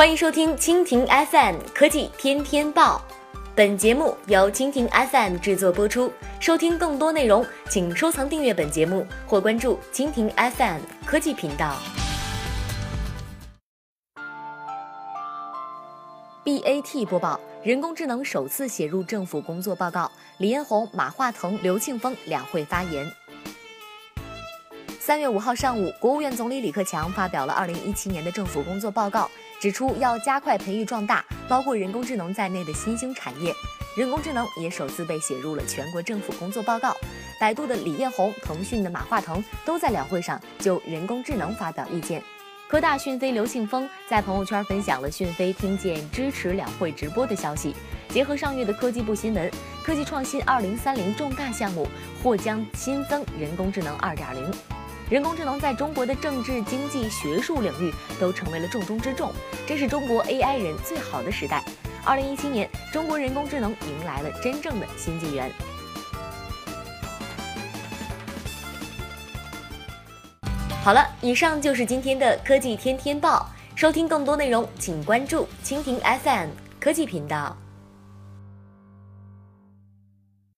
欢迎收听蜻蜓 FM 科技天天报，本节目由蜻蜓 FM 制作播出。收听更多内容，请收藏订阅本节目或关注蜻蜓 FM 科技频道。BAT 播报：人工智能首次写入政府工作报告，李彦宏、马化腾、刘庆峰两会发言。三月五号上午，国务院总理李克强发表了二零一七年的政府工作报告。指出要加快培育壮大包括人工智能在内的新兴产业，人工智能也首次被写入了全国政府工作报告。百度的李彦宏、腾讯的马化腾都在两会上就人工智能发表意见。科大讯飞刘庆峰在朋友圈分享了讯飞听见支持两会直播的消息。结合上月的科技部新闻，科技创新二零三零重大项目或将新增人工智能二点零。人工智能在中国的政治、经济、学术领域都成为了重中之重，这是中国 AI 人最好的时代。二零一七年，中国人工智能迎来了真正的新纪元。好了，以上就是今天的科技天天报。收听更多内容，请关注蜻蜓 FM 科技频道。